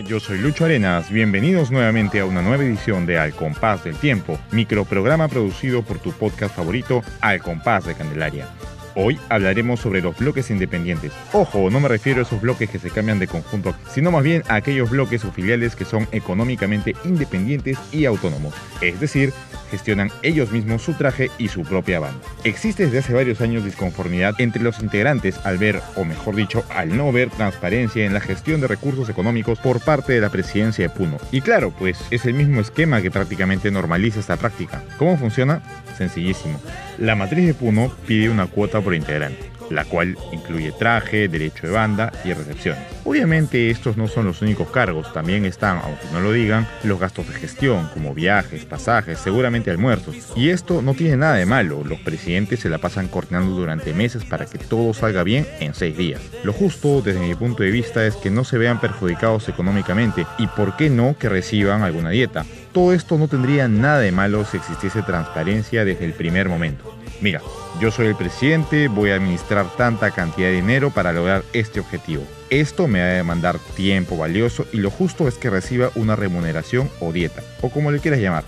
Yo soy Lucho Arenas. Bienvenidos nuevamente a una nueva edición de Al Compás del Tiempo, microprograma producido por tu podcast favorito, Al Compás de Candelaria. Hoy hablaremos sobre los bloques independientes. Ojo, no me refiero a esos bloques que se cambian de conjunto, sino más bien a aquellos bloques o filiales que son económicamente independientes y autónomos. Es decir, gestionan ellos mismos su traje y su propia banda. Existe desde hace varios años disconformidad entre los integrantes al ver, o mejor dicho, al no ver transparencia en la gestión de recursos económicos por parte de la presidencia de Puno. Y claro, pues es el mismo esquema que prácticamente normaliza esta práctica. ¿Cómo funciona? Sencillísimo. La matriz de Puno pide una cuota por integrante la cual incluye traje, derecho de banda y recepciones. Obviamente estos no son los únicos cargos, también están, aunque no lo digan, los gastos de gestión, como viajes, pasajes, seguramente almuerzos. Y esto no tiene nada de malo, los presidentes se la pasan coordinando durante meses para que todo salga bien en seis días. Lo justo, desde mi punto de vista, es que no se vean perjudicados económicamente y por qué no que reciban alguna dieta. Todo esto no tendría nada de malo si existiese transparencia desde el primer momento. Mira, yo soy el presidente, voy a administrar tanta cantidad de dinero para lograr este objetivo. Esto me va a demandar tiempo valioso y lo justo es que reciba una remuneración o dieta, o como le quieras llamar.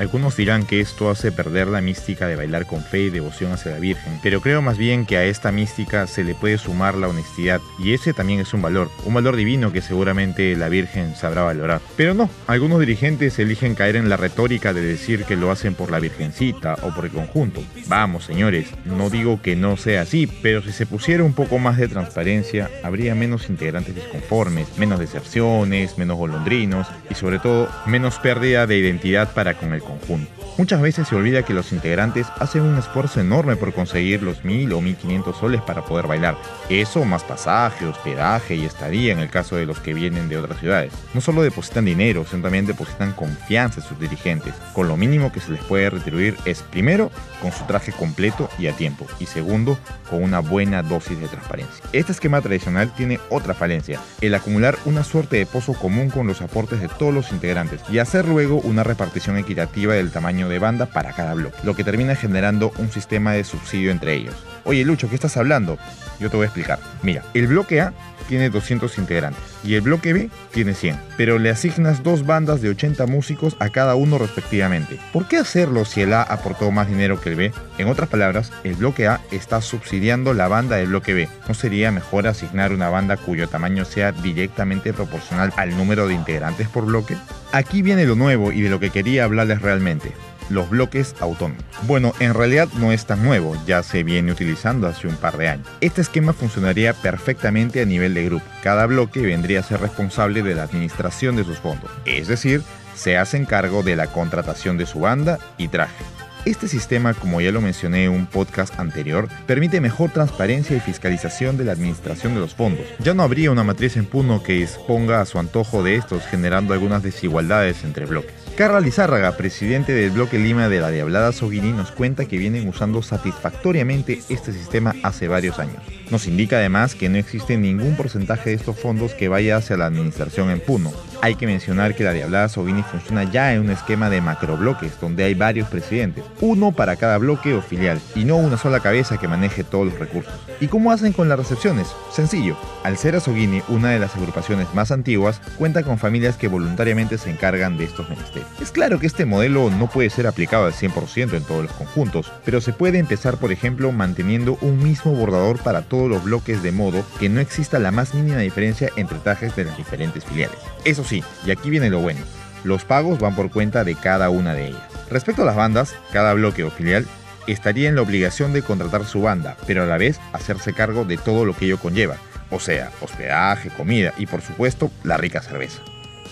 Algunos dirán que esto hace perder la mística de bailar con fe y devoción hacia la Virgen, pero creo más bien que a esta mística se le puede sumar la honestidad, y ese también es un valor, un valor divino que seguramente la Virgen sabrá valorar. Pero no, algunos dirigentes eligen caer en la retórica de decir que lo hacen por la Virgencita o por el conjunto. Vamos, señores, no digo que no sea así, pero si se pusiera un poco más de transparencia, habría menos integrantes disconformes, menos deserciones, menos golondrinos y sobre todo menos pérdida de identidad para con el conjunto. Muchas veces se olvida que los integrantes hacen un esfuerzo enorme por conseguir los 1000 o 1500 soles para poder bailar. Eso más pasaje, hospedaje y estadía en el caso de los que vienen de otras ciudades. No solo depositan dinero, sino también depositan confianza en sus dirigentes. Con lo mínimo que se les puede retribuir es primero con su traje completo y a tiempo y segundo con una buena dosis de transparencia. Este esquema tradicional tiene otra falencia, el acumular una suerte de pozo común con los aportes de todos los integrantes y hacer luego una repartición equitativa del tamaño de banda para cada bloque, lo que termina generando un sistema de subsidio entre ellos. Oye Lucho, ¿qué estás hablando? Yo te voy a explicar. Mira, el bloque A tiene 200 integrantes y el bloque B tiene 100, pero le asignas dos bandas de 80 músicos a cada uno respectivamente. ¿Por qué hacerlo si el A aportó más dinero que el B? En otras palabras, el bloque A está subsidiando la banda del bloque B. ¿No sería mejor asignar una banda cuyo tamaño sea directamente proporcional al número de integrantes por bloque? Aquí viene lo nuevo y de lo que quería hablarles realmente los bloques autónomos. Bueno, en realidad no es tan nuevo, ya se viene utilizando hace un par de años. Este esquema funcionaría perfectamente a nivel de grupo. Cada bloque vendría a ser responsable de la administración de sus fondos, es decir, se hacen cargo de la contratación de su banda y traje. Este sistema, como ya lo mencioné en un podcast anterior, permite mejor transparencia y fiscalización de la administración de los fondos. Ya no habría una matriz en Puno que disponga a su antojo de estos, generando algunas desigualdades entre bloques. Carla Lizárraga, presidente del bloque Lima de la Diablada Soguini, nos cuenta que vienen usando satisfactoriamente este sistema hace varios años. Nos indica además que no existe ningún porcentaje de estos fondos que vaya hacia la administración en Puno. Hay que mencionar que la Diablada Soguini funciona ya en un esquema de macrobloques, donde hay varios presidentes, uno para cada bloque o filial, y no una sola cabeza que maneje todos los recursos. ¿Y cómo hacen con las recepciones? Sencillo, al ser Azoguini una de las agrupaciones más antiguas, cuenta con familias que voluntariamente se encargan de estos menesteres. Es claro que este modelo no puede ser aplicado al 100% en todos los conjuntos, pero se puede empezar por ejemplo manteniendo un mismo bordador para todos los bloques de modo que no exista la más mínima diferencia entre trajes de las diferentes filiales. Eso sí, y aquí viene lo bueno, los pagos van por cuenta de cada una de ellas. Respecto a las bandas, cada bloque o filial estaría en la obligación de contratar su banda, pero a la vez hacerse cargo de todo lo que ello conlleva, o sea, hospedaje, comida y por supuesto la rica cerveza.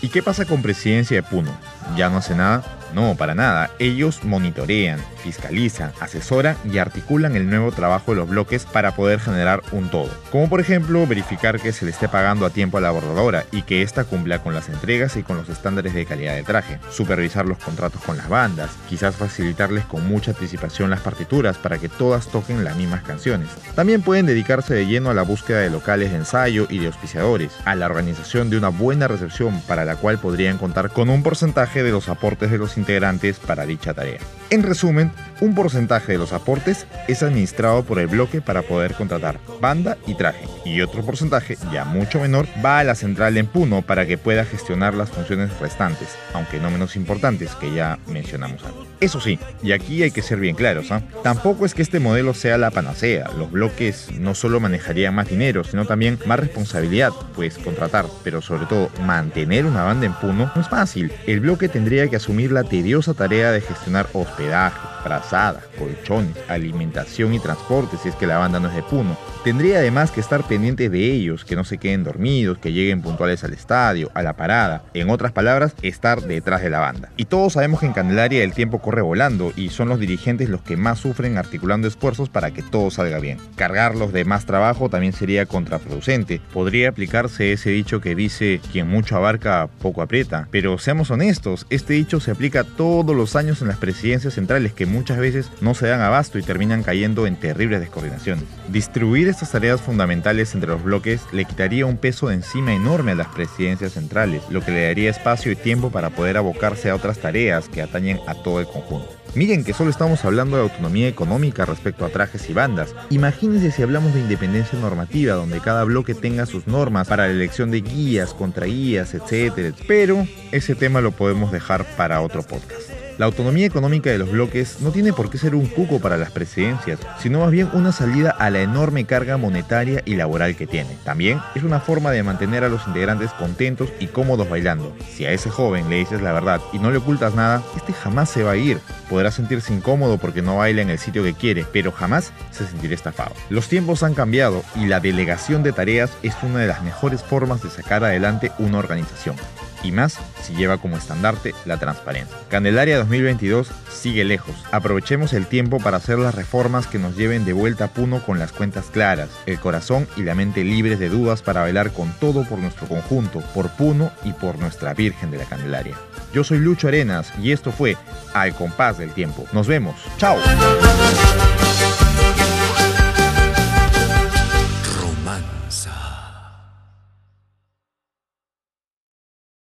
¿Y qué pasa con Presidencia de Puno? ¿Ya no hace nada? No, para nada. Ellos monitorean, fiscalizan, asesoran y articulan el nuevo trabajo de los bloques para poder generar un todo. Como por ejemplo verificar que se le esté pagando a tiempo a la bordadora y que ésta cumpla con las entregas y con los estándares de calidad de traje. Supervisar los contratos con las bandas, quizás facilitarles con mucha anticipación las partituras para que todas toquen las mismas canciones. También pueden dedicarse de lleno a la búsqueda de locales de ensayo y de auspiciadores, a la organización de una buena recepción para la cual podrían contar con un porcentaje de los aportes de los integrantes para dicha tarea. En resumen, Un porcentaje de los aportes es administrado por el bloque para poder contratar banda y traje, y otro porcentaje, ya mucho menor, va a la central en Puno para que pueda gestionar las funciones restantes, aunque no menos importantes que ya mencionamos antes. Eso sí, y aquí hay que ser bien claros, ¿ah? tampoco es que este modelo sea la panacea, los bloques no solo manejarían más dinero, sino también más responsabilidad, pues contratar, pero sobre todo mantener una banda en Puno no es fácil. El bloque tendría que asumir la tediosa tarea de gestionar hospedaje, frazadas, colchones, alimentación y transporte si es que la banda no es de Puno. Tendría además que estar pendiente de ellos, que no se queden dormidos, que lleguen puntuales al estadio, a la parada. En otras palabras, estar detrás de la banda. Y todos sabemos que en Candelaria el tiempo corre volando y son los dirigentes los que más sufren articulando esfuerzos para que todo salga bien. Cargarlos de más trabajo también sería contraproducente. Podría aplicarse ese dicho que dice quien mucho abarca poco aprieta. Pero seamos honestos, este dicho se aplica todos los años en las presidencias centrales que muchas veces no se dan abasto y terminan cayendo en terribles descoordinaciones. Distribuir estas tareas fundamentales entre los bloques le quitaría un peso de encima enorme a las presidencias centrales, lo que le daría espacio y tiempo para poder abocarse a otras tareas que atañen a todo el conjunto. Miren que solo estamos hablando de autonomía económica respecto a trajes y bandas. Imagínense si hablamos de independencia normativa, donde cada bloque tenga sus normas para la elección de guías, contraguías, etc. Pero ese tema lo podemos dejar para otro podcast. La autonomía económica de los bloques no tiene por qué ser un cuco para las presidencias, sino más bien una salida a la enorme carga monetaria y laboral que tiene. También es una forma de mantener a los integrantes contentos y cómodos bailando. Si a ese joven le dices la verdad y no le ocultas nada, este jamás se va a ir. Podrá sentirse incómodo porque no baila en el sitio que quiere, pero jamás se sentirá estafado. Los tiempos han cambiado y la delegación de tareas es una de las mejores formas de sacar adelante una organización y más si lleva como estandarte la transparencia. Candelaria 2022 sigue lejos. Aprovechemos el tiempo para hacer las reformas que nos lleven de vuelta a Puno con las cuentas claras, el corazón y la mente libres de dudas para bailar con todo por nuestro conjunto, por Puno y por nuestra Virgen de la Candelaria. Yo soy Lucho Arenas y esto fue Al compás del tiempo. Nos vemos. Chao.